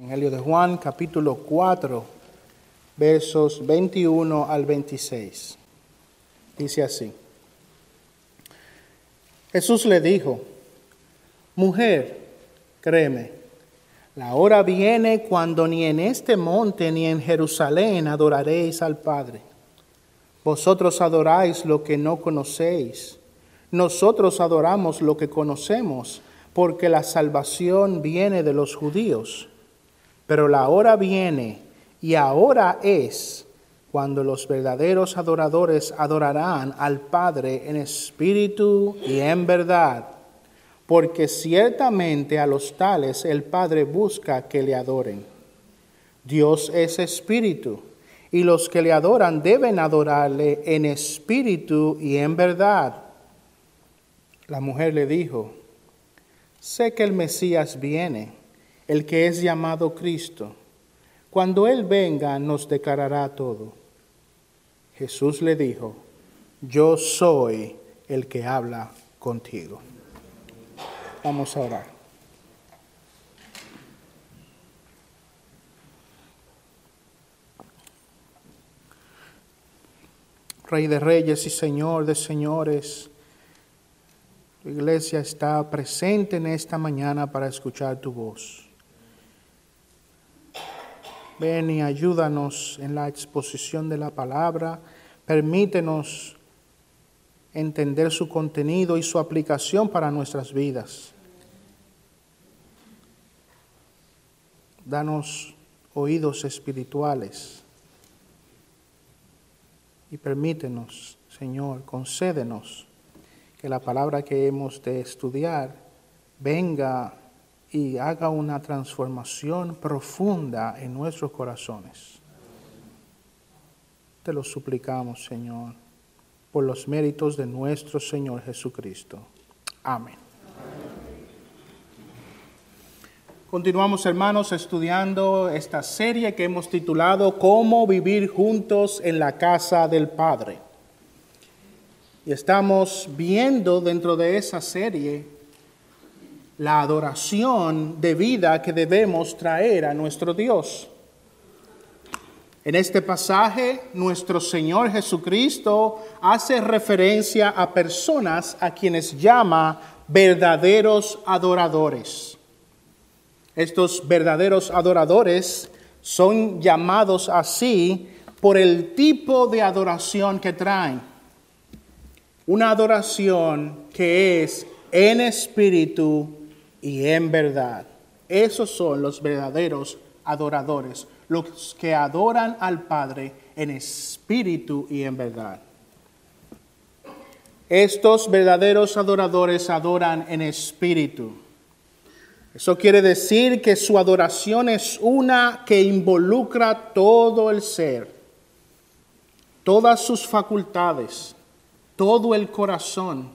Evangelio de Juan, capítulo 4, versos 21 al 26. Dice así. Jesús le dijo, mujer, créeme, la hora viene cuando ni en este monte ni en Jerusalén adoraréis al Padre. Vosotros adoráis lo que no conocéis. Nosotros adoramos lo que conocemos, porque la salvación viene de los judíos. Pero la hora viene y ahora es cuando los verdaderos adoradores adorarán al Padre en espíritu y en verdad, porque ciertamente a los tales el Padre busca que le adoren. Dios es espíritu, y los que le adoran deben adorarle en espíritu y en verdad. La mujer le dijo, sé que el Mesías viene el que es llamado Cristo. Cuando Él venga nos declarará todo. Jesús le dijo, yo soy el que habla contigo. Vamos a orar. Rey de reyes y Señor de señores, tu iglesia está presente en esta mañana para escuchar tu voz. Ven y ayúdanos en la exposición de la palabra. Permítenos entender su contenido y su aplicación para nuestras vidas. Danos oídos espirituales y permítenos, Señor, concédenos que la palabra que hemos de estudiar venga y haga una transformación profunda en nuestros corazones. Te lo suplicamos, Señor, por los méritos de nuestro Señor Jesucristo. Amén. Continuamos, hermanos, estudiando esta serie que hemos titulado Cómo vivir juntos en la casa del Padre. Y estamos viendo dentro de esa serie la adoración de vida que debemos traer a nuestro Dios. En este pasaje, nuestro Señor Jesucristo hace referencia a personas a quienes llama verdaderos adoradores. Estos verdaderos adoradores son llamados así por el tipo de adoración que traen. Una adoración que es en espíritu y en verdad. Esos son los verdaderos adoradores, los que adoran al Padre en espíritu y en verdad. Estos verdaderos adoradores adoran en espíritu. Eso quiere decir que su adoración es una que involucra todo el ser, todas sus facultades, todo el corazón,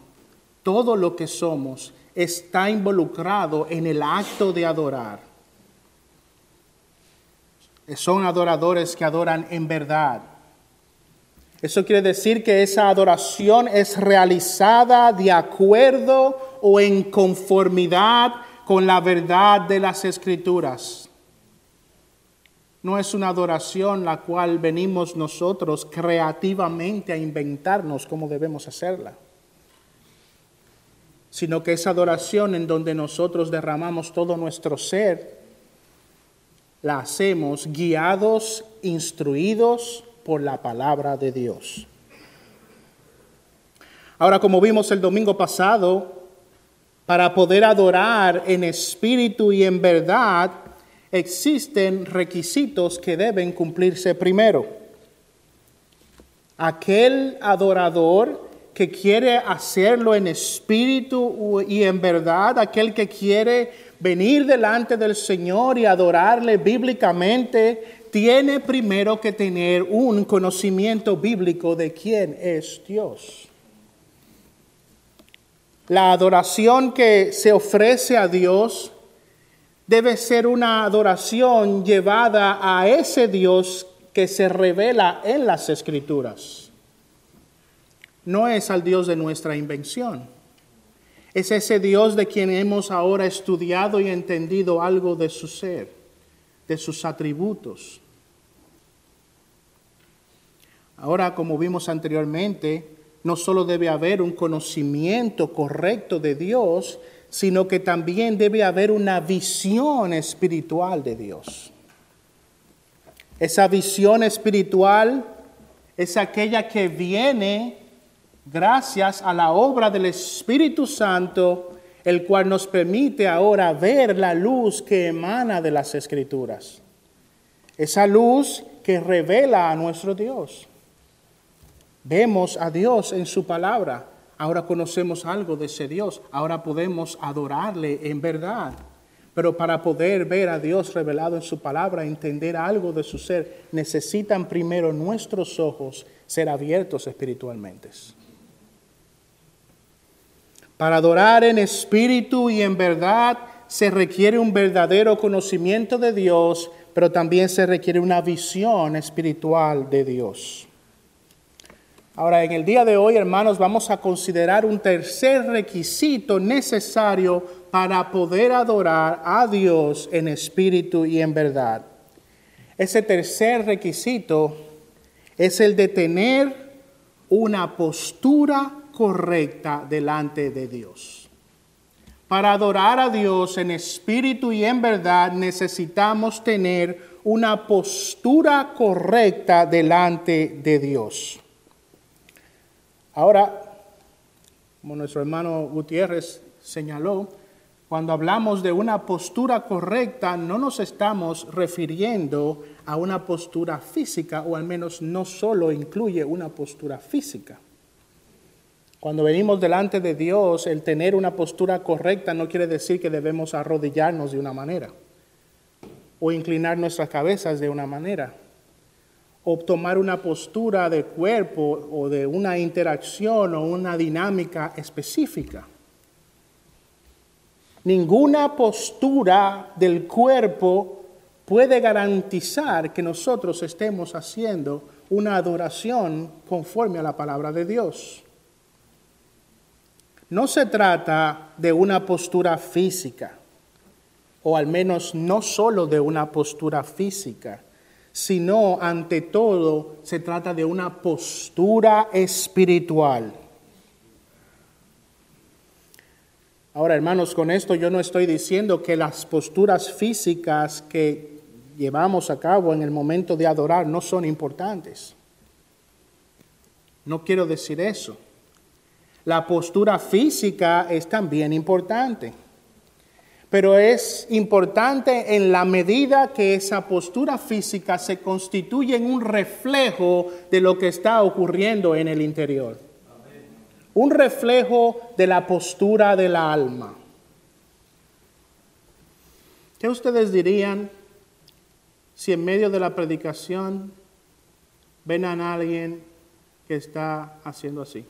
todo lo que somos está involucrado en el acto de adorar. Son adoradores que adoran en verdad. Eso quiere decir que esa adoración es realizada de acuerdo o en conformidad con la verdad de las escrituras. No es una adoración la cual venimos nosotros creativamente a inventarnos cómo debemos hacerla sino que es adoración en donde nosotros derramamos todo nuestro ser, la hacemos guiados, instruidos por la palabra de Dios. Ahora, como vimos el domingo pasado, para poder adorar en espíritu y en verdad, existen requisitos que deben cumplirse primero. Aquel adorador que quiere hacerlo en espíritu y en verdad, aquel que quiere venir delante del Señor y adorarle bíblicamente, tiene primero que tener un conocimiento bíblico de quién es Dios. La adoración que se ofrece a Dios debe ser una adoración llevada a ese Dios que se revela en las escrituras no es al Dios de nuestra invención. Es ese Dios de quien hemos ahora estudiado y entendido algo de su ser. de sus atributos. Ahora, como vimos anteriormente, no solo debe haber un conocimiento correcto de Dios, sino que también debe haber una visión espiritual de Dios. Esa visión espiritual es aquella que viene gracias a la obra del Espíritu Santo, el cual nos permite ahora ver la luz que emana de las Escrituras. Esa luz que revela a nuestro Dios. Vemos a Dios en su palabra. Ahora conocemos algo de ese Dios. Ahora podemos adorarle en verdad. Pero para poder ver a Dios revelado en su palabra, entender algo de su ser, necesitan primero nuestros ojos ser abiertos espiritualmente. Para adorar en espíritu y en verdad se requiere un verdadero conocimiento de Dios, pero también se requiere una visión espiritual de Dios. Ahora, en el día de hoy, hermanos, vamos a considerar un tercer requisito necesario para poder adorar a Dios en espíritu y en verdad. Ese tercer requisito es el de tener una postura correcta delante de Dios. Para adorar a Dios en espíritu y en verdad necesitamos tener una postura correcta delante de Dios. Ahora, como nuestro hermano Gutiérrez señaló, cuando hablamos de una postura correcta, no nos estamos refiriendo a una postura física, o al menos no solo incluye una postura física. Cuando venimos delante de Dios, el tener una postura correcta no quiere decir que debemos arrodillarnos de una manera o inclinar nuestras cabezas de una manera o tomar una postura de cuerpo o de una interacción o una dinámica específica. Ninguna postura del cuerpo puede garantizar que nosotros estemos haciendo una adoración conforme a la palabra de Dios. No se trata de una postura física, o al menos no solo de una postura física, sino ante todo se trata de una postura espiritual. Ahora, hermanos, con esto yo no estoy diciendo que las posturas físicas que llevamos a cabo en el momento de adorar no son importantes. No quiero decir eso. La postura física es también importante pero es importante en la medida que esa postura física se constituye en un reflejo de lo que está ocurriendo en el interior. Un reflejo de la postura del alma. ¿Qué ustedes dirían si en medio de la predicación ven a alguien que está haciendo así?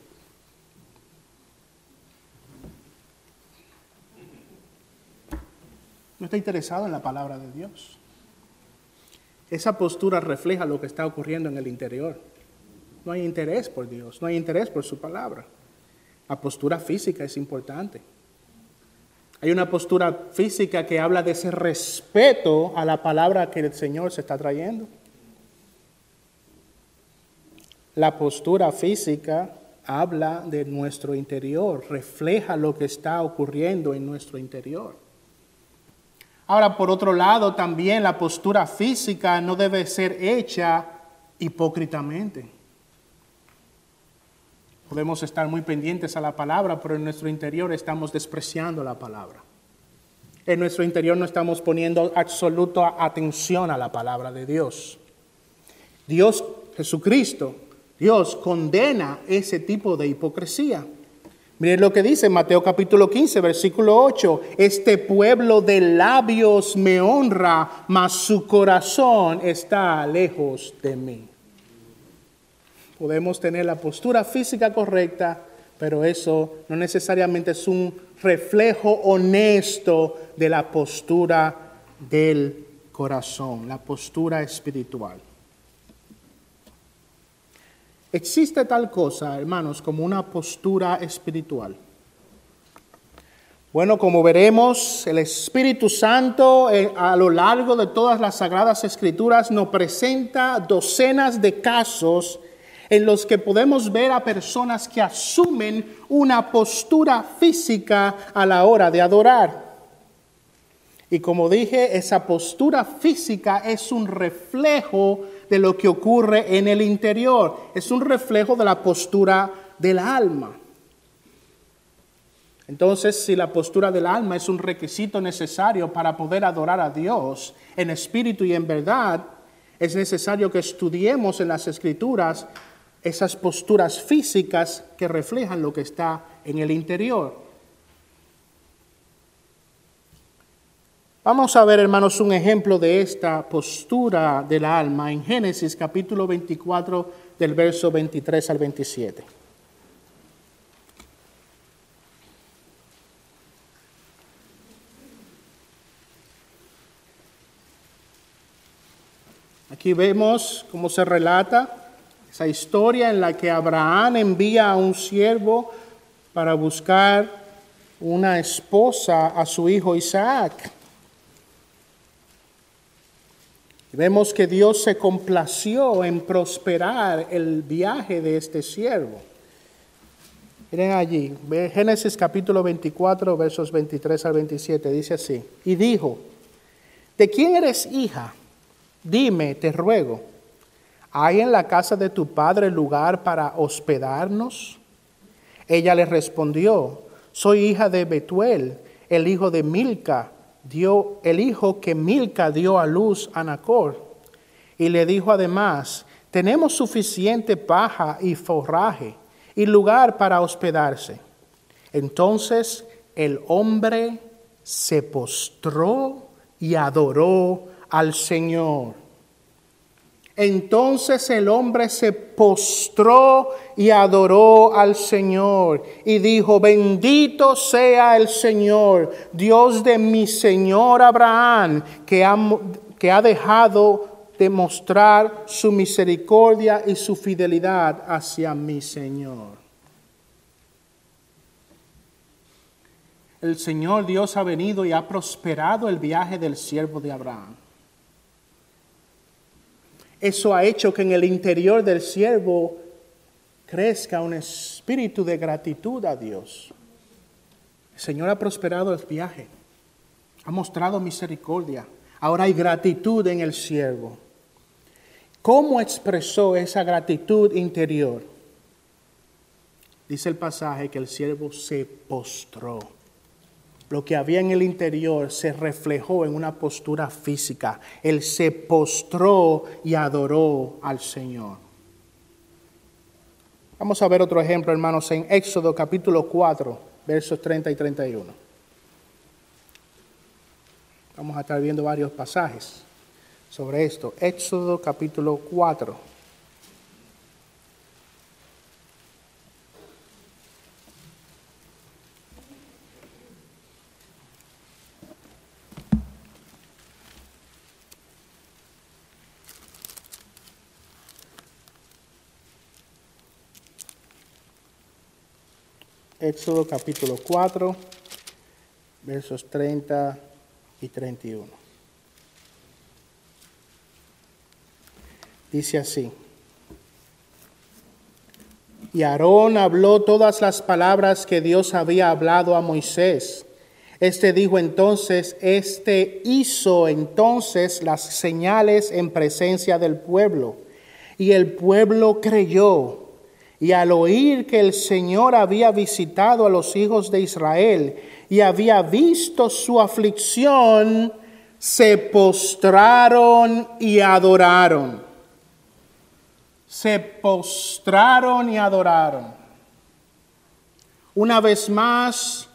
No está interesado en la palabra de Dios. Esa postura refleja lo que está ocurriendo en el interior. No hay interés por Dios, no hay interés por su palabra. La postura física es importante. Hay una postura física que habla de ese respeto a la palabra que el Señor se está trayendo. La postura física habla de nuestro interior, refleja lo que está ocurriendo en nuestro interior. Ahora, por otro lado, también la postura física no debe ser hecha hipócritamente. Podemos estar muy pendientes a la palabra, pero en nuestro interior estamos despreciando la palabra. En nuestro interior no estamos poniendo absoluta atención a la palabra de Dios. Dios, Jesucristo, Dios condena ese tipo de hipocresía. Miren lo que dice Mateo capítulo 15, versículo 8. Este pueblo de labios me honra, mas su corazón está lejos de mí. Podemos tener la postura física correcta, pero eso no necesariamente es un reflejo honesto de la postura del corazón, la postura espiritual. Existe tal cosa, hermanos, como una postura espiritual. Bueno, como veremos, el Espíritu Santo eh, a lo largo de todas las sagradas escrituras nos presenta docenas de casos en los que podemos ver a personas que asumen una postura física a la hora de adorar. Y como dije, esa postura física es un reflejo de lo que ocurre en el interior, es un reflejo de la postura del alma. Entonces, si la postura del alma es un requisito necesario para poder adorar a Dios en espíritu y en verdad, es necesario que estudiemos en las escrituras esas posturas físicas que reflejan lo que está en el interior. Vamos a ver, hermanos, un ejemplo de esta postura del alma en Génesis capítulo 24 del verso 23 al 27. Aquí vemos cómo se relata esa historia en la que Abraham envía a un siervo para buscar una esposa a su hijo Isaac. Vemos que Dios se complació en prosperar el viaje de este siervo. Miren allí, Génesis capítulo 24, versos 23 al 27, dice así, y dijo, ¿de quién eres hija? Dime, te ruego. ¿hay en la casa de tu padre lugar para hospedarnos? Ella le respondió, soy hija de Betuel, el hijo de Milca, dio el hijo que Milca dio a luz a Nacor. Y le dijo además, tenemos suficiente paja y forraje y lugar para hospedarse. Entonces el hombre se postró y adoró al Señor. Entonces el hombre se postró y adoró al Señor y dijo, bendito sea el Señor, Dios de mi Señor Abraham, que ha, dejado de mostrar su misericordia y su fidelidad hacia mi Señor. El Señor Dios ha venido y ha prosperado el viaje del siervo de Abraham. Eso ha hecho que en el interior del siervo crezca un espíritu de gratitud a Dios. El Señor ha prosperado el viaje, ha mostrado misericordia. Ahora hay gratitud en el siervo. ¿Cómo expresó esa gratitud interior? Dice el pasaje que el siervo se postró lo que había en el interior se reflejó en una postura física. Él se postró y adoró al Señor. Vamos a ver otro ejemplo, hermanos, en Éxodo capítulo 4, versos 30 y 31. Vamos a estar viendo varios pasajes sobre esto. Éxodo capítulo 4. Éxodo capítulo 4, versos 30 y 31. Dice así. Y Aarón habló todas las palabras que Dios había hablado a Moisés. Este dijo entonces, este hizo entonces las señales en presencia del pueblo. Y el pueblo creyó y al oír que el Señor había visitado a los hijos de Israel y había visto su aflicción, se postraron y adoraron. Se postraron y adoraron. Una vez más,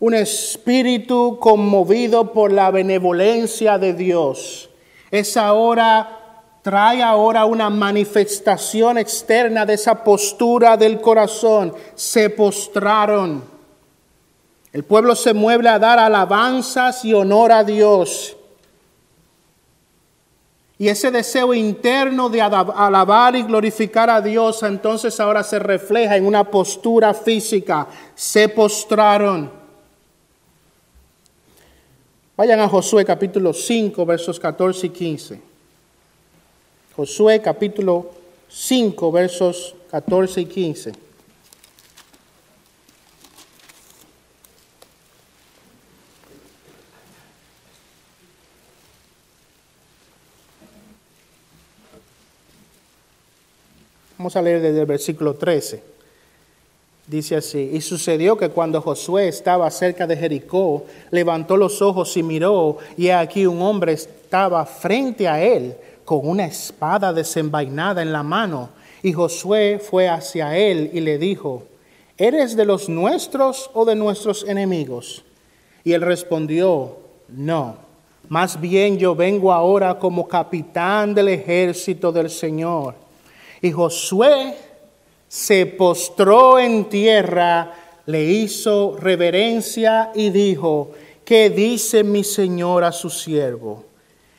un espíritu conmovido por la benevolencia de Dios. Es ahora trae ahora una manifestación externa de esa postura del corazón. Se postraron. El pueblo se mueve a dar alabanzas y honor a Dios. Y ese deseo interno de alabar y glorificar a Dios entonces ahora se refleja en una postura física. Se postraron. Vayan a Josué capítulo 5, versos 14 y 15. Josué capítulo 5, versos 14 y 15. Vamos a leer desde el versículo 13. Dice así, y sucedió que cuando Josué estaba cerca de Jericó, levantó los ojos y miró, y aquí un hombre estaba frente a él con una espada desenvainada en la mano. Y Josué fue hacia él y le dijo, ¿eres de los nuestros o de nuestros enemigos? Y él respondió, no, más bien yo vengo ahora como capitán del ejército del Señor. Y Josué se postró en tierra, le hizo reverencia y dijo, ¿qué dice mi Señor a su siervo?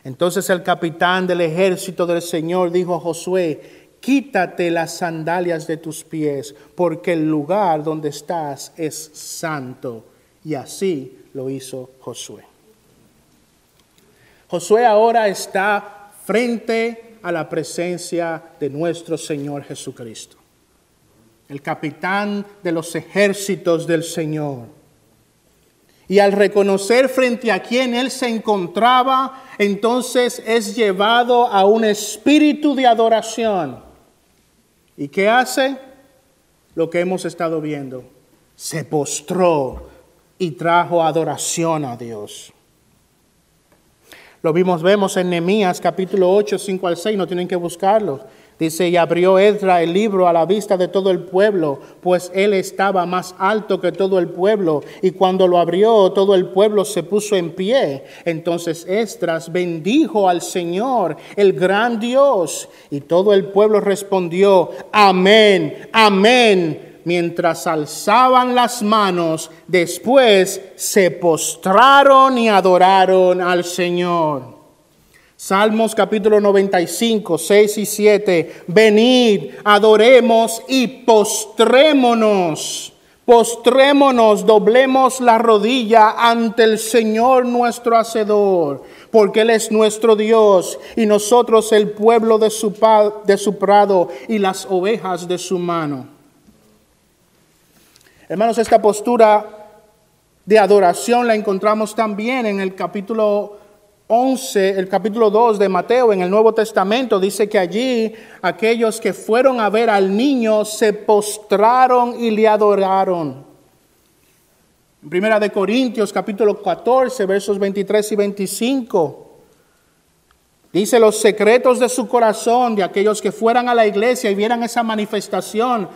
Entonces el capitán del ejército del Señor dijo a Josué, quítate las sandalias de tus pies, porque el lugar donde estás es santo. Y así lo hizo Josué. Josué ahora está frente a la presencia de nuestro Señor Jesucristo, el capitán de los ejércitos del Señor. Y al reconocer frente a quien él se encontraba, entonces es llevado a un espíritu de adoración. ¿Y qué hace? Lo que hemos estado viendo. Se postró y trajo adoración a Dios. Lo vimos, vemos en Nehemías capítulo 8, 5 al 6, no tienen que buscarlo. Dice, y abrió Ezra el libro a la vista de todo el pueblo, pues él estaba más alto que todo el pueblo. Y cuando lo abrió, todo el pueblo se puso en pie. Entonces Esdras bendijo al Señor, el gran Dios. Y todo el pueblo respondió, amén, amén mientras alzaban las manos, después se postraron y adoraron al Señor. Salmos capítulo 95, 6 y 7. Venid, adoremos y postrémonos. Postrémonos, doblemos la rodilla ante el Señor nuestro Hacedor, porque Él es nuestro Dios y nosotros el pueblo de su, de su prado y las ovejas de su mano. Hermanos, esta postura de adoración la encontramos también en el capítulo 11, el capítulo 2 de Mateo, en el Nuevo Testamento, dice que allí aquellos que fueron a ver al niño se postraron y le adoraron. En Primera de Corintios, capítulo 14, versos 23 y 25. Dice los secretos de su corazón de aquellos que fueran a la iglesia y vieran esa manifestación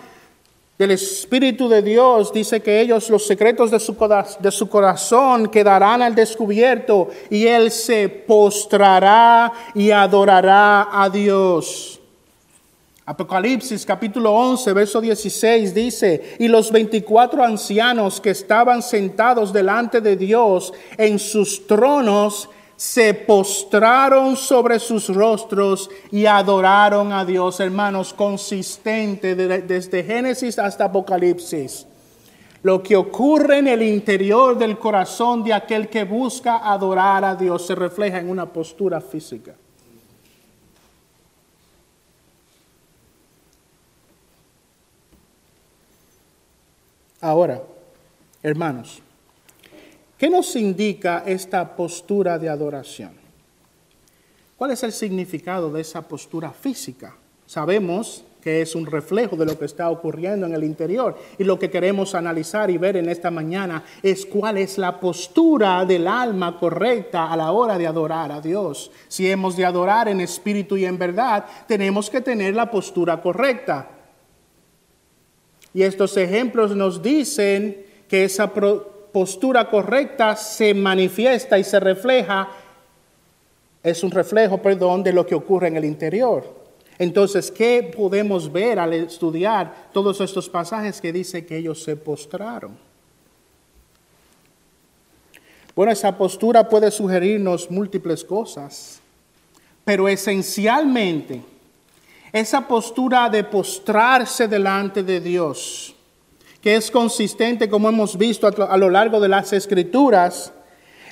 del Espíritu de Dios, dice que ellos, los secretos de su, de su corazón, quedarán al descubierto y Él se postrará y adorará a Dios. Apocalipsis capítulo 11, verso 16 dice, y los 24 ancianos que estaban sentados delante de Dios en sus tronos, se postraron sobre sus rostros y adoraron a Dios, hermanos, consistente desde Génesis hasta Apocalipsis. Lo que ocurre en el interior del corazón de aquel que busca adorar a Dios se refleja en una postura física. Ahora, hermanos, ¿Qué nos indica esta postura de adoración? ¿Cuál es el significado de esa postura física? Sabemos que es un reflejo de lo que está ocurriendo en el interior. Y lo que queremos analizar y ver en esta mañana es cuál es la postura del alma correcta a la hora de adorar a Dios. Si hemos de adorar en espíritu y en verdad, tenemos que tener la postura correcta. Y estos ejemplos nos dicen que esa postura correcta se manifiesta y se refleja, es un reflejo, perdón, de lo que ocurre en el interior. Entonces, ¿qué podemos ver al estudiar todos estos pasajes que dice que ellos se postraron? Bueno, esa postura puede sugerirnos múltiples cosas, pero esencialmente, esa postura de postrarse delante de Dios, que es consistente, como hemos visto a lo largo de las escrituras,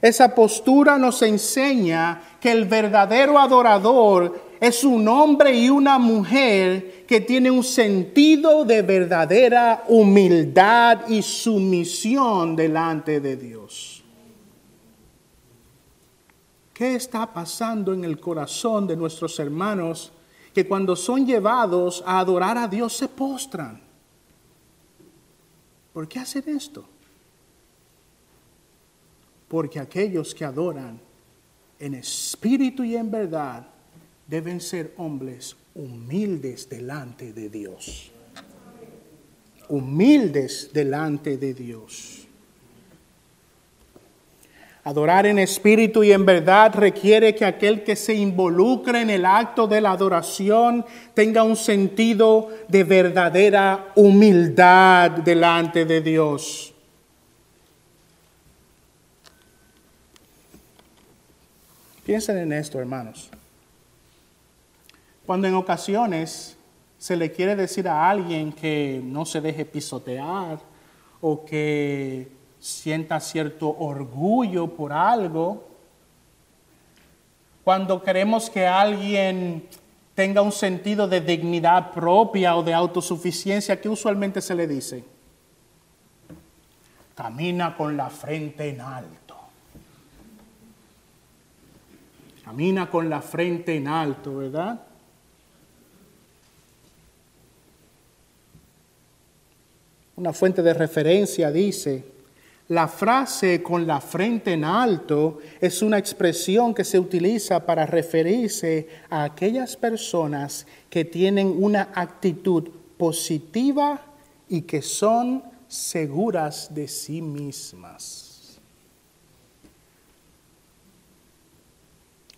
Esa postura nos enseña que el verdadero adorador es un hombre y una mujer que tiene un sentido de verdadera humildad y sumisión delante de Dios. ¿Qué está pasando en el corazón de nuestros hermanos que cuando son llevados a adorar a Dios se postran? ¿Por qué hacen esto? Porque aquellos que adoran en espíritu y en verdad deben ser hombres humildes delante de Dios. Humildes delante de Dios. Adorar en espíritu y en verdad requiere que aquel que se involucre en el acto de la adoración tenga un sentido de verdadera humildad delante de Dios. Piensen en esto, hermanos. Cuando en ocasiones se le quiere decir a alguien que no se deje pisotear o que sienta cierto orgullo por algo, cuando queremos que alguien tenga un sentido de dignidad propia o de autosuficiencia, ¿qué usualmente se le dice? Camina con la frente en alto. Camina con la frente en alto, ¿verdad? Una fuente de referencia dice, la frase con la frente en alto es una expresión que se utiliza para referirse a aquellas personas que tienen una actitud positiva y que son seguras de sí mismas.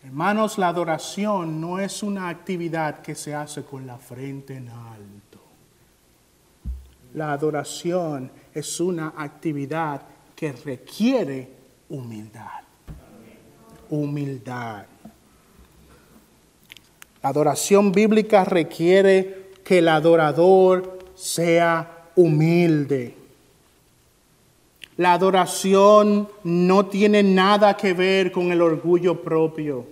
Hermanos, la adoración no es una actividad que se hace con la frente en alto. La adoración es una actividad que requiere humildad. Humildad. La adoración bíblica requiere que el adorador sea humilde. La adoración no tiene nada que ver con el orgullo propio.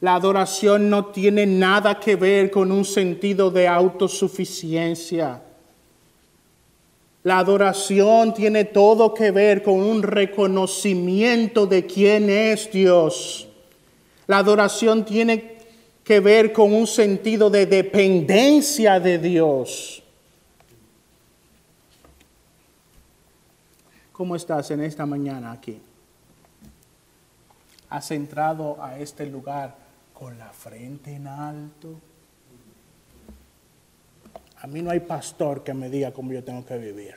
La adoración no tiene nada que ver con un sentido de autosuficiencia. La adoración tiene todo que ver con un reconocimiento de quién es Dios. La adoración tiene que ver con un sentido de dependencia de Dios. ¿Cómo estás en esta mañana aquí? ¿Has entrado a este lugar con la frente en alto. A mí no hay pastor que me diga cómo yo tengo que vivir.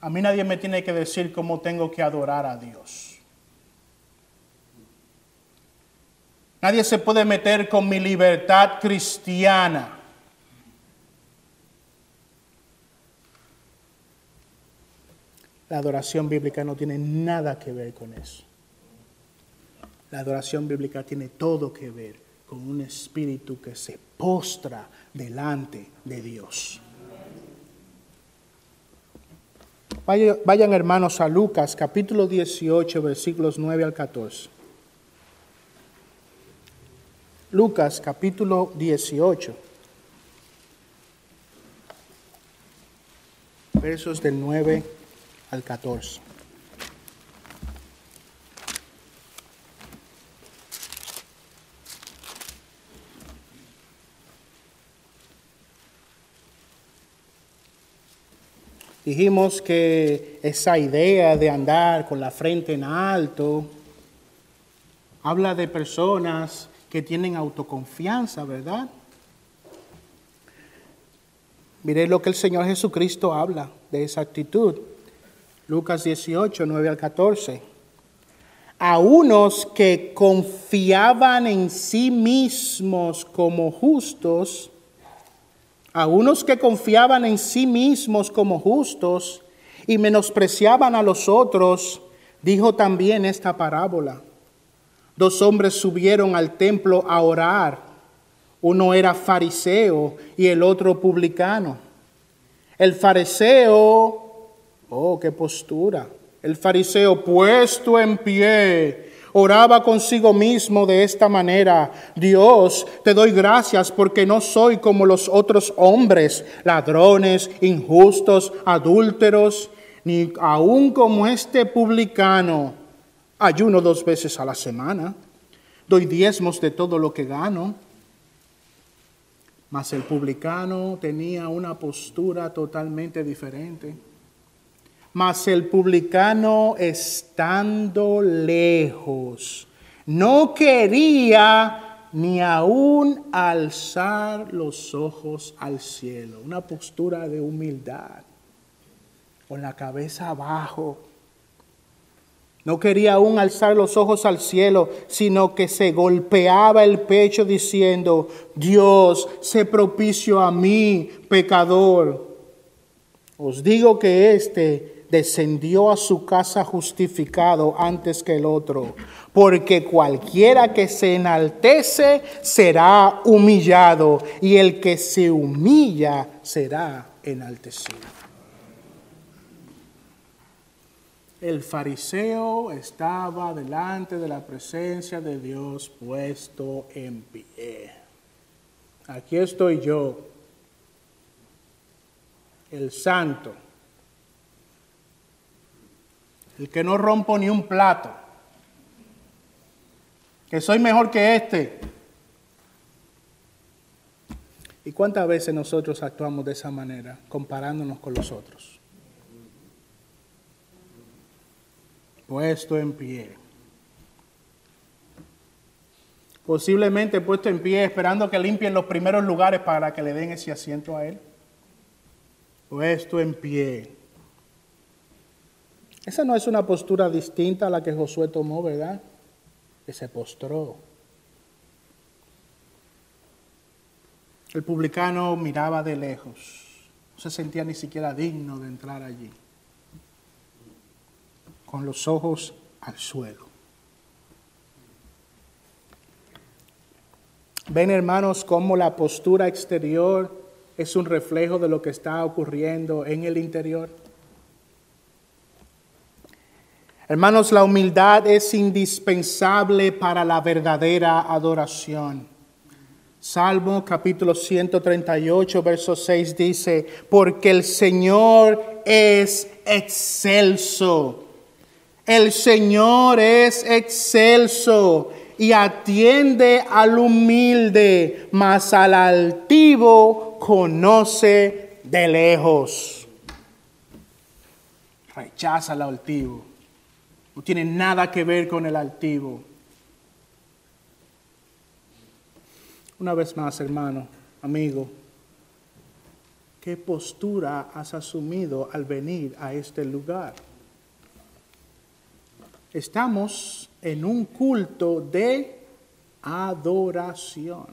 A mí nadie me tiene que decir cómo tengo que adorar a Dios. Nadie se puede meter con mi libertad cristiana. La adoración bíblica no tiene nada que ver con eso. La adoración bíblica tiene todo que ver con un espíritu que se postra delante de Dios. Vayan, hermanos a Lucas capítulo 18 versículos 9 al 14. Lucas capítulo 18 versos del 9 al 14. Dijimos que esa idea de andar con la frente en alto habla de personas que tienen autoconfianza, ¿verdad? Mire lo que el Señor Jesucristo habla de esa actitud. Lucas 18, 9 al 14. A unos que confiaban en sí mismos como justos, a unos que confiaban en sí mismos como justos y menospreciaban a los otros, dijo también esta parábola. Dos hombres subieron al templo a orar. Uno era fariseo y el otro publicano. El fariseo, oh, qué postura. El fariseo puesto en pie, oraba consigo mismo de esta manera, Dios, te doy gracias porque no soy como los otros hombres, ladrones, injustos, adúlteros, ni aun como este publicano. Ayuno dos veces a la semana, doy diezmos de todo lo que gano. Mas el publicano tenía una postura totalmente diferente. Mas el publicano estando lejos, no quería ni aún alzar los ojos al cielo. Una postura de humildad, con la cabeza abajo. No quería aún alzar los ojos al cielo, sino que se golpeaba el pecho diciendo, Dios, sé propicio a mí, pecador. Os digo que este descendió a su casa justificado antes que el otro, porque cualquiera que se enaltece será humillado, y el que se humilla será enaltecido. El fariseo estaba delante de la presencia de Dios puesto en pie. Aquí estoy yo, el santo el que no rompo ni un plato, que soy mejor que este. ¿Y cuántas veces nosotros actuamos de esa manera, comparándonos con los otros? Puesto en pie. Posiblemente puesto en pie, esperando que limpien los primeros lugares para que le den ese asiento a él. Puesto en pie. Esa no es una postura distinta a la que Josué tomó, ¿verdad? Que se postró. El publicano miraba de lejos, no se sentía ni siquiera digno de entrar allí, con los ojos al suelo. Ven hermanos cómo la postura exterior es un reflejo de lo que está ocurriendo en el interior. Hermanos, la humildad es indispensable para la verdadera adoración. Salmo capítulo 138, verso 6 dice, porque el Señor es excelso. El Señor es excelso y atiende al humilde, mas al altivo conoce de lejos. Rechaza al altivo no tiene nada que ver con el altivo. Una vez más, hermano, amigo, ¿qué postura has asumido al venir a este lugar? Estamos en un culto de adoración.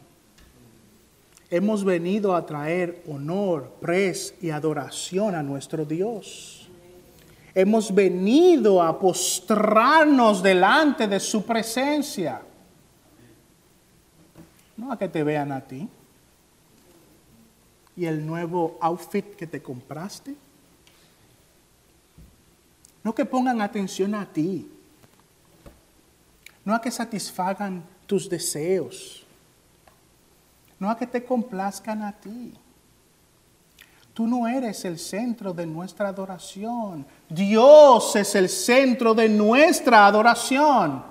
Hemos venido a traer honor, pres y adoración a nuestro Dios. Hemos venido a postrarnos delante de su presencia. No a que te vean a ti. ¿Y el nuevo outfit que te compraste? No que pongan atención a ti. No a que satisfagan tus deseos. No a que te complazcan a ti. Tú no eres el centro de nuestra adoración. Dios es el centro de nuestra adoración.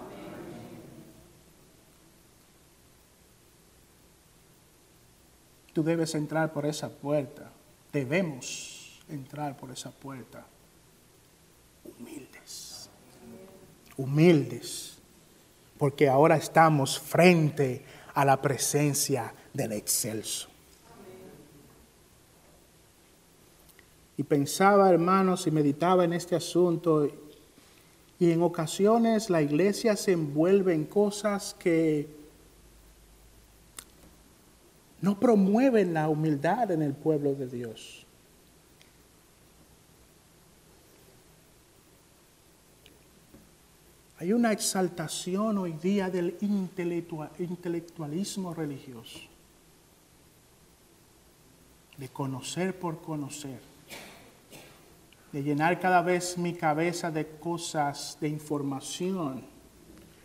Tú debes entrar por esa puerta. Debemos entrar por esa puerta. Humildes. Humildes. Porque ahora estamos frente a la presencia del excelso. Y pensaba, hermanos, y meditaba en este asunto, y en ocasiones la iglesia se envuelve en cosas que no promueven la humildad en el pueblo de Dios. Hay una exaltación hoy día del intelectualismo religioso, de conocer por conocer de llenar cada vez mi cabeza de cosas, de información.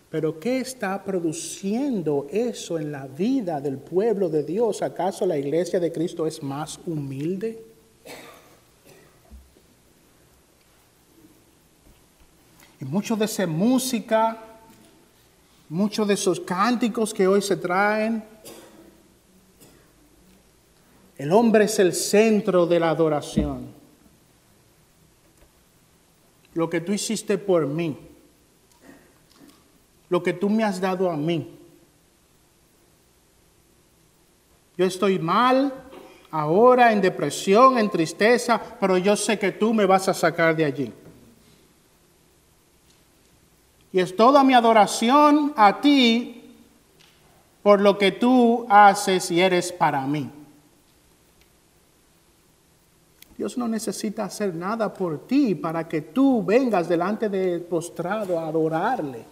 Pero ¿qué está produciendo eso en la vida del pueblo de Dios? ¿Acaso la iglesia de Cristo es más humilde? Y mucho de esa música, muchos de esos cánticos que hoy se traen, el hombre es el centro de la adoración. Lo que tú hiciste por mí, lo que tú me has dado a mí. Yo estoy mal ahora, en depresión, en tristeza, pero yo sé que tú me vas a sacar de allí. Y es toda mi adoración a ti por lo que tú haces y eres para mí. Dios no necesita hacer nada por ti para que tú vengas delante de postrado a adorarle.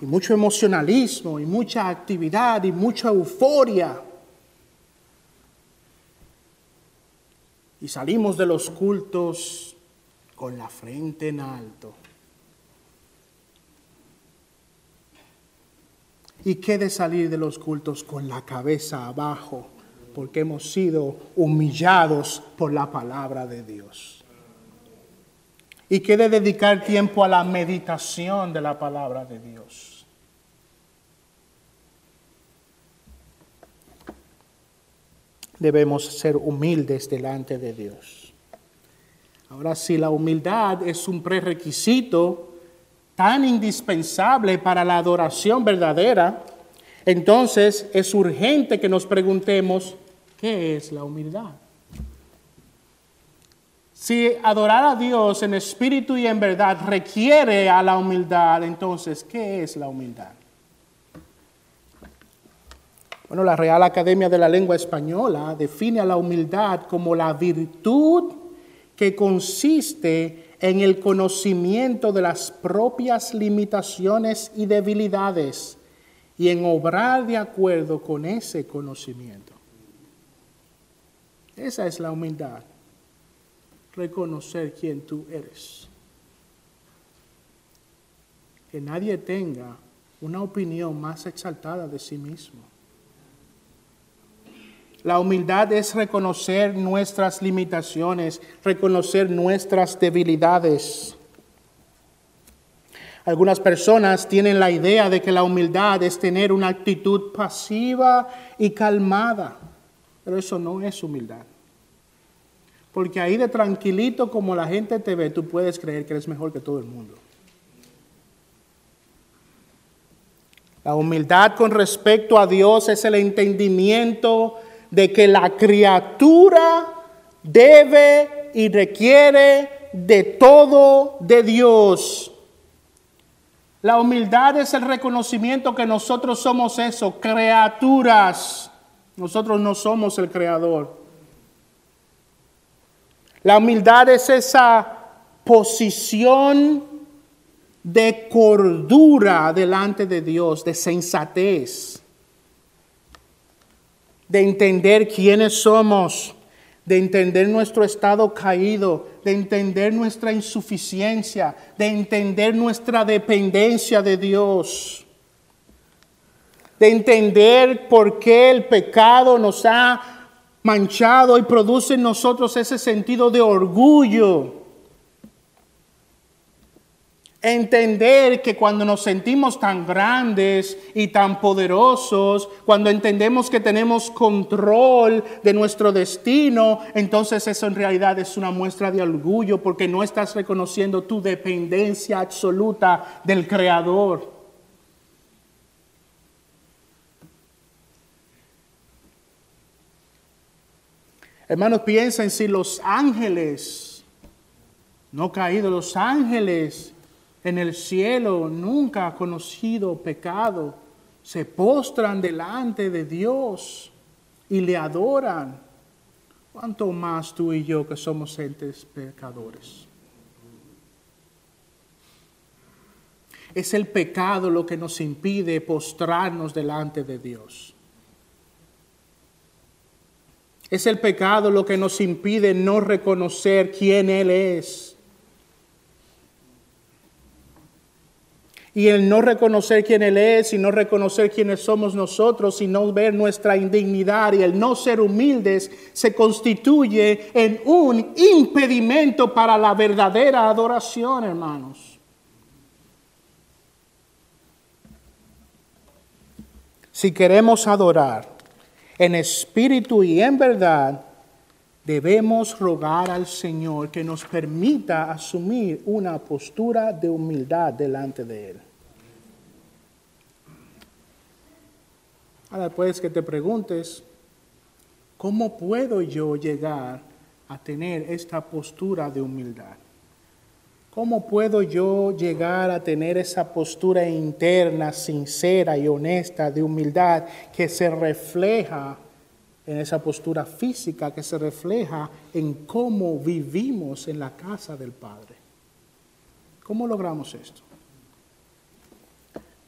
Y mucho emocionalismo y mucha actividad y mucha euforia. Y salimos de los cultos con la frente en alto. Y qué de salir de los cultos con la cabeza abajo, porque hemos sido humillados por la palabra de Dios. Y qué de dedicar tiempo a la meditación de la palabra de Dios. Debemos ser humildes delante de Dios. Ahora, si la humildad es un prerequisito tan indispensable para la adoración verdadera, entonces es urgente que nos preguntemos, ¿qué es la humildad? Si adorar a Dios en espíritu y en verdad requiere a la humildad, entonces, ¿qué es la humildad? Bueno, la Real Academia de la Lengua Española define a la humildad como la virtud que consiste en el conocimiento de las propias limitaciones y debilidades y en obrar de acuerdo con ese conocimiento. Esa es la humildad, reconocer quién tú eres. Que nadie tenga una opinión más exaltada de sí mismo. La humildad es reconocer nuestras limitaciones, reconocer nuestras debilidades. Algunas personas tienen la idea de que la humildad es tener una actitud pasiva y calmada, pero eso no es humildad. Porque ahí de tranquilito como la gente te ve, tú puedes creer que eres mejor que todo el mundo. La humildad con respecto a Dios es el entendimiento de que la criatura debe y requiere de todo de Dios. La humildad es el reconocimiento que nosotros somos eso, criaturas. Nosotros no somos el creador. La humildad es esa posición de cordura delante de Dios, de sensatez de entender quiénes somos, de entender nuestro estado caído, de entender nuestra insuficiencia, de entender nuestra dependencia de Dios, de entender por qué el pecado nos ha manchado y produce en nosotros ese sentido de orgullo Entender que cuando nos sentimos tan grandes y tan poderosos, cuando entendemos que tenemos control de nuestro destino, entonces eso en realidad es una muestra de orgullo porque no estás reconociendo tu dependencia absoluta del Creador. Hermanos, piensen si los ángeles, no caídos, los ángeles en el cielo nunca ha conocido pecado, se postran delante de Dios y le adoran. ¿Cuánto más tú y yo que somos entes pecadores? Es el pecado lo que nos impide postrarnos delante de Dios. Es el pecado lo que nos impide no reconocer quién Él es. Y el no reconocer quién Él es y no reconocer quiénes somos nosotros y no ver nuestra indignidad y el no ser humildes se constituye en un impedimento para la verdadera adoración, hermanos. Si queremos adorar en espíritu y en verdad, debemos rogar al Señor que nos permita asumir una postura de humildad delante de Él. Ahora puedes que te preguntes, ¿cómo puedo yo llegar a tener esta postura de humildad? ¿Cómo puedo yo llegar a tener esa postura interna, sincera y honesta de humildad que se refleja en esa postura física que se refleja en cómo vivimos en la casa del Padre. ¿Cómo logramos esto?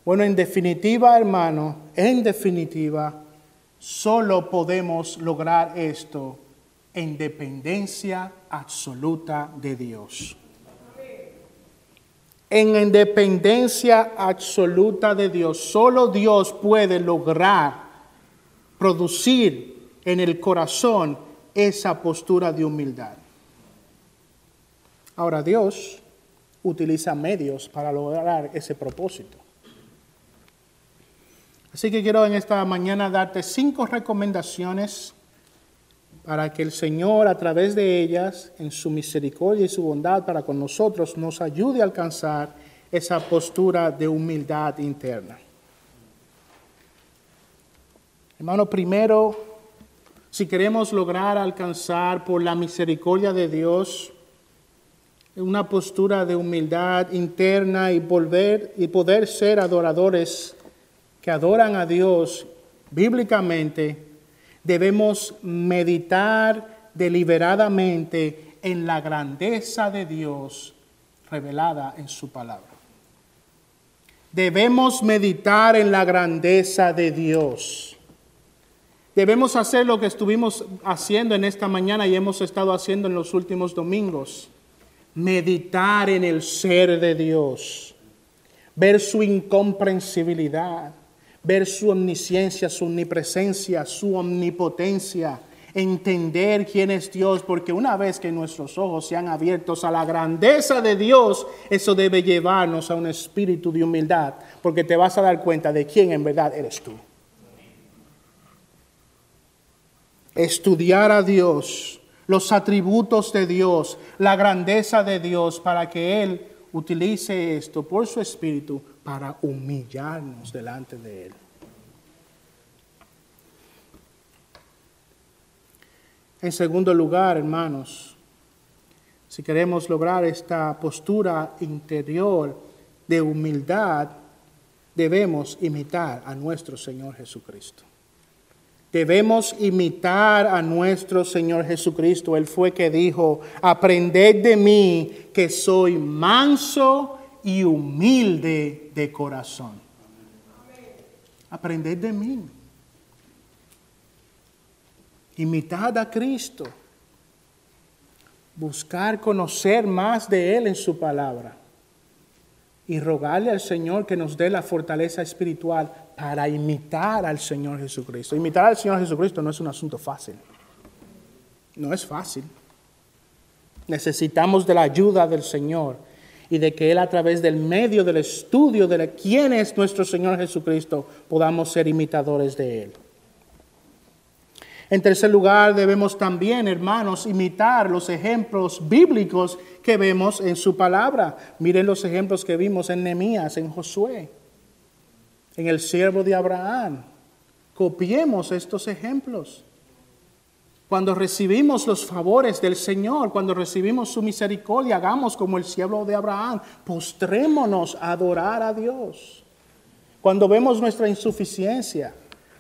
Bueno, en definitiva, hermano, en definitiva, solo podemos lograr esto en dependencia absoluta de Dios. En independencia absoluta de Dios, solo Dios puede lograr producir en el corazón esa postura de humildad. Ahora Dios utiliza medios para lograr ese propósito. Así que quiero en esta mañana darte cinco recomendaciones para que el Señor a través de ellas, en su misericordia y su bondad para con nosotros, nos ayude a alcanzar esa postura de humildad interna. Hermano, primero si queremos lograr alcanzar por la misericordia de Dios una postura de humildad interna y volver y poder ser adoradores que adoran a Dios bíblicamente, debemos meditar deliberadamente en la grandeza de Dios revelada en su palabra. Debemos meditar en la grandeza de Dios. Debemos hacer lo que estuvimos haciendo en esta mañana y hemos estado haciendo en los últimos domingos. Meditar en el ser de Dios, ver su incomprensibilidad, ver su omnisciencia, su omnipresencia, su omnipotencia, entender quién es Dios, porque una vez que nuestros ojos sean abiertos a la grandeza de Dios, eso debe llevarnos a un espíritu de humildad, porque te vas a dar cuenta de quién en verdad eres tú. Estudiar a Dios, los atributos de Dios, la grandeza de Dios, para que Él utilice esto por su Espíritu para humillarnos delante de Él. En segundo lugar, hermanos, si queremos lograr esta postura interior de humildad, debemos imitar a nuestro Señor Jesucristo. Debemos imitar a nuestro Señor Jesucristo. Él fue que dijo, aprended de mí que soy manso y humilde de corazón. Aprended de mí. Imitad a Cristo. Buscar conocer más de Él en su palabra. Y rogarle al Señor que nos dé la fortaleza espiritual para imitar al Señor Jesucristo. Imitar al Señor Jesucristo no es un asunto fácil. No es fácil. Necesitamos de la ayuda del Señor y de que Él a través del medio del estudio de quién es nuestro Señor Jesucristo podamos ser imitadores de Él. En tercer lugar, debemos también, hermanos, imitar los ejemplos bíblicos que vemos en su palabra. Miren los ejemplos que vimos en Nehemías, en Josué en el siervo de Abraham. Copiemos estos ejemplos. Cuando recibimos los favores del Señor, cuando recibimos su misericordia, hagamos como el siervo de Abraham, postrémonos a adorar a Dios. Cuando vemos nuestra insuficiencia,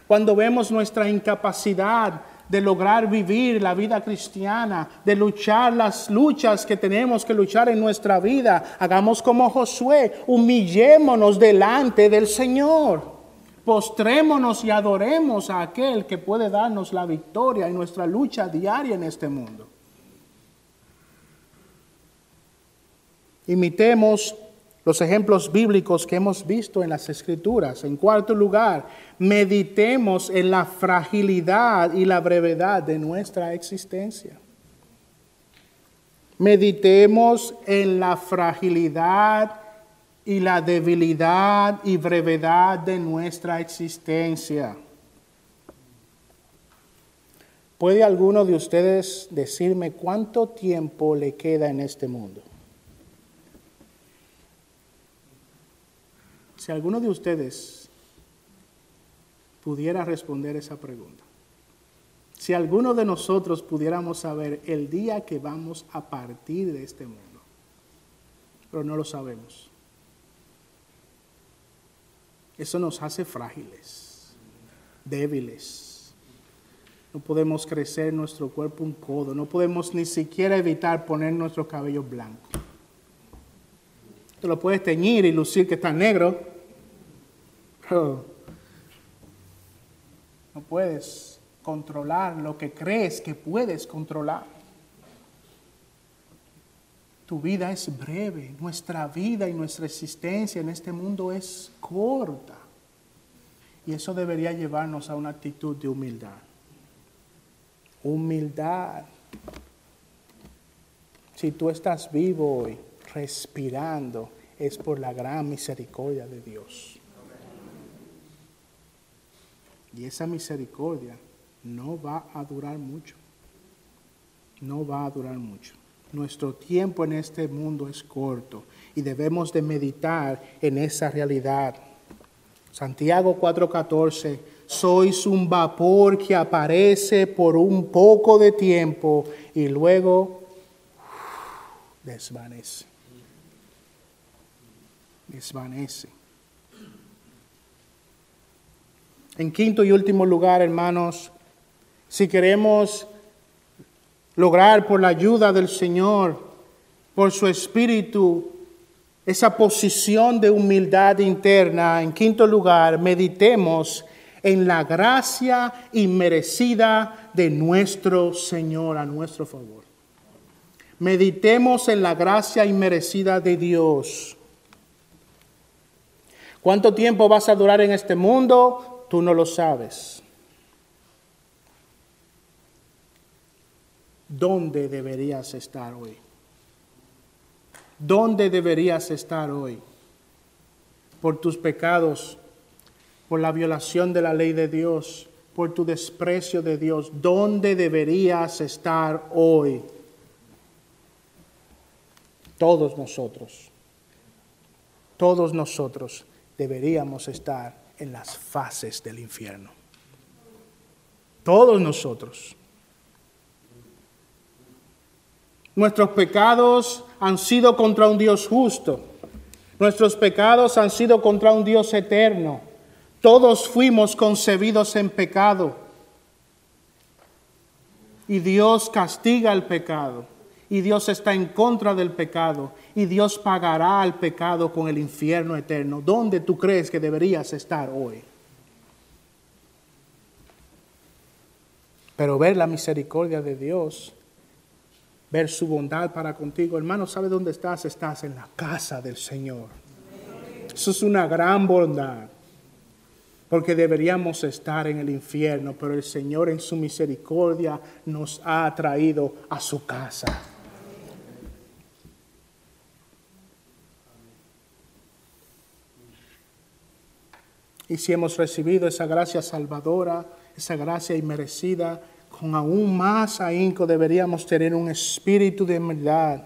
cuando vemos nuestra incapacidad de lograr vivir la vida cristiana, de luchar las luchas que tenemos que luchar en nuestra vida. Hagamos como Josué, humillémonos delante del Señor. Postrémonos y adoremos a aquel que puede darnos la victoria en nuestra lucha diaria en este mundo. Imitemos los ejemplos bíblicos que hemos visto en las escrituras. En cuarto lugar, meditemos en la fragilidad y la brevedad de nuestra existencia. Meditemos en la fragilidad y la debilidad y brevedad de nuestra existencia. ¿Puede alguno de ustedes decirme cuánto tiempo le queda en este mundo? Si alguno de ustedes pudiera responder esa pregunta, si alguno de nosotros pudiéramos saber el día que vamos a partir de este mundo, pero no lo sabemos. Eso nos hace frágiles, débiles. No podemos crecer nuestro cuerpo un codo, no podemos ni siquiera evitar poner nuestro cabello blanco. Te lo puedes teñir y lucir que está negro, no puedes controlar lo que crees que puedes controlar. Tu vida es breve, nuestra vida y nuestra existencia en este mundo es corta. Y eso debería llevarnos a una actitud de humildad. Humildad. Si tú estás vivo hoy, respirando, es por la gran misericordia de Dios. Y esa misericordia no va a durar mucho. No va a durar mucho. Nuestro tiempo en este mundo es corto y debemos de meditar en esa realidad. Santiago 4:14, sois un vapor que aparece por un poco de tiempo y luego desvanece. Desvanece. En quinto y último lugar, hermanos, si queremos lograr por la ayuda del Señor, por su Espíritu, esa posición de humildad interna, en quinto lugar, meditemos en la gracia inmerecida de nuestro Señor a nuestro favor. Meditemos en la gracia inmerecida de Dios. ¿Cuánto tiempo vas a durar en este mundo? Tú no lo sabes. ¿Dónde deberías estar hoy? ¿Dónde deberías estar hoy? Por tus pecados, por la violación de la ley de Dios, por tu desprecio de Dios. ¿Dónde deberías estar hoy? Todos nosotros, todos nosotros deberíamos estar en las fases del infierno. Todos nosotros. Nuestros pecados han sido contra un Dios justo. Nuestros pecados han sido contra un Dios eterno. Todos fuimos concebidos en pecado. Y Dios castiga el pecado y Dios está en contra del pecado y Dios pagará al pecado con el infierno eterno. ¿Dónde tú crees que deberías estar hoy? Pero ver la misericordia de Dios, ver su bondad para contigo, hermano, ¿sabe dónde estás? Estás en la casa del Señor. Eso es una gran bondad, porque deberíamos estar en el infierno, pero el Señor en su misericordia nos ha traído a su casa. Y si hemos recibido esa gracia salvadora, esa gracia inmerecida, con aún más ahínco deberíamos tener un espíritu de humildad.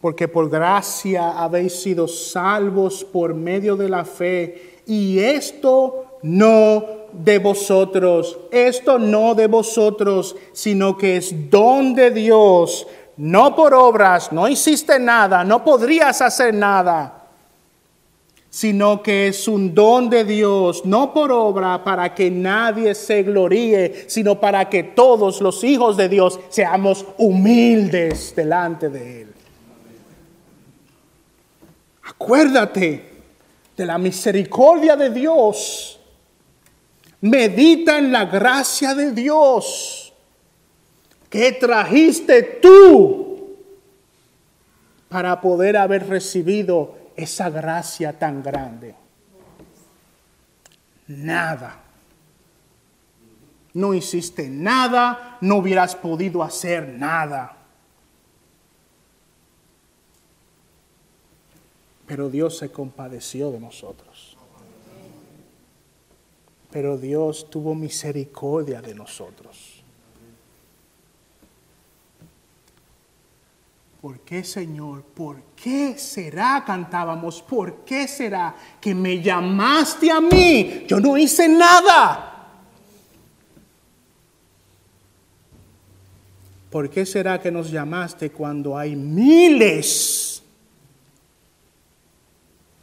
Porque por gracia habéis sido salvos por medio de la fe. Y esto no de vosotros, esto no de vosotros, sino que es don de Dios, no por obras, no hiciste nada, no podrías hacer nada sino que es un don de Dios, no por obra para que nadie se gloríe, sino para que todos los hijos de Dios seamos humildes delante de Él. Acuérdate de la misericordia de Dios. Medita en la gracia de Dios que trajiste tú para poder haber recibido esa gracia tan grande. Nada. No hiciste nada, no hubieras podido hacer nada. Pero Dios se compadeció de nosotros. Pero Dios tuvo misericordia de nosotros. ¿Por qué, Señor? ¿Por qué será, cantábamos, por qué será que me llamaste a mí? Yo no hice nada. ¿Por qué será que nos llamaste cuando hay miles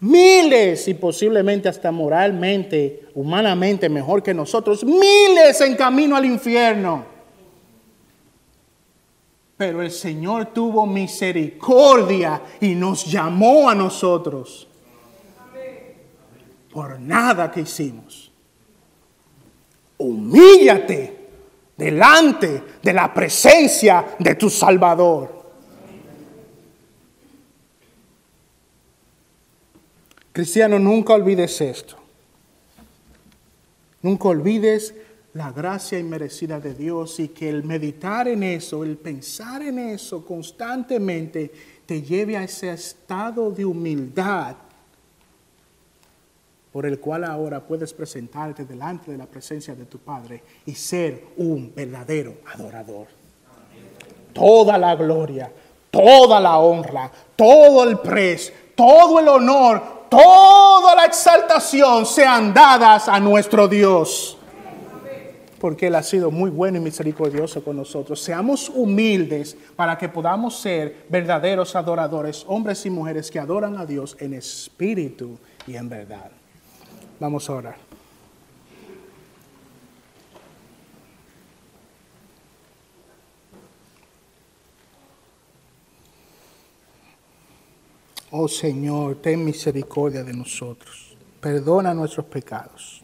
miles y posiblemente hasta moralmente, humanamente mejor que nosotros, miles en camino al infierno. Pero el Señor tuvo misericordia y nos llamó a nosotros por nada que hicimos. Humíllate delante de la presencia de tu Salvador. Cristiano, nunca olvides esto. Nunca olvides la gracia inmerecida de Dios y que el meditar en eso, el pensar en eso constantemente, te lleve a ese estado de humildad por el cual ahora puedes presentarte delante de la presencia de tu Padre y ser un verdadero adorador. Toda la gloria, toda la honra, todo el pres, todo el honor, toda la exaltación sean dadas a nuestro Dios. Porque Él ha sido muy bueno y misericordioso con nosotros. Seamos humildes para que podamos ser verdaderos adoradores, hombres y mujeres que adoran a Dios en espíritu y en verdad. Vamos a orar. Oh Señor, ten misericordia de nosotros. Perdona nuestros pecados.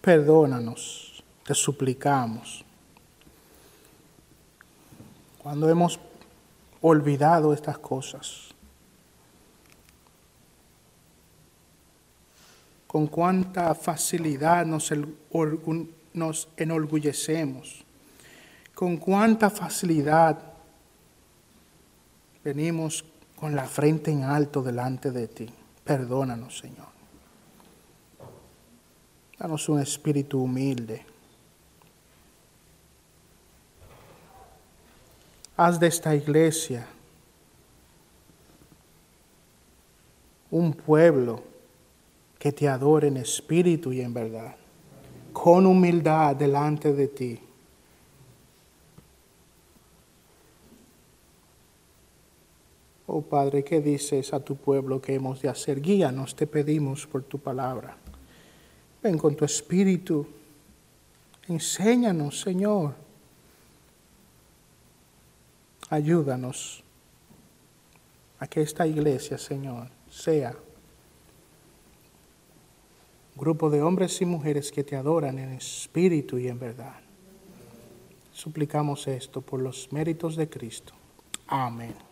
Perdónanos, te suplicamos. Cuando hemos olvidado estas cosas, con cuánta facilidad nos, enorgullecemos, con cuánta facilidad venimos con la frente en alto delante de ti. Perdónanos, Señor. Danos un espíritu humilde. Haz de esta iglesia un pueblo que te adore en espíritu y en verdad, con humildad delante de ti Oh Padre, ¿qué dices a tu pueblo que hemos de hacer? Guíanos, te pedimos por tu palabra. Ven con tu espíritu. Enséñanos, Señor. Ayúdanos a que esta iglesia, Señor, sea un grupo de hombres y mujeres que te adoran en espíritu y en verdad. Suplicamos esto por los méritos de Cristo. Amén.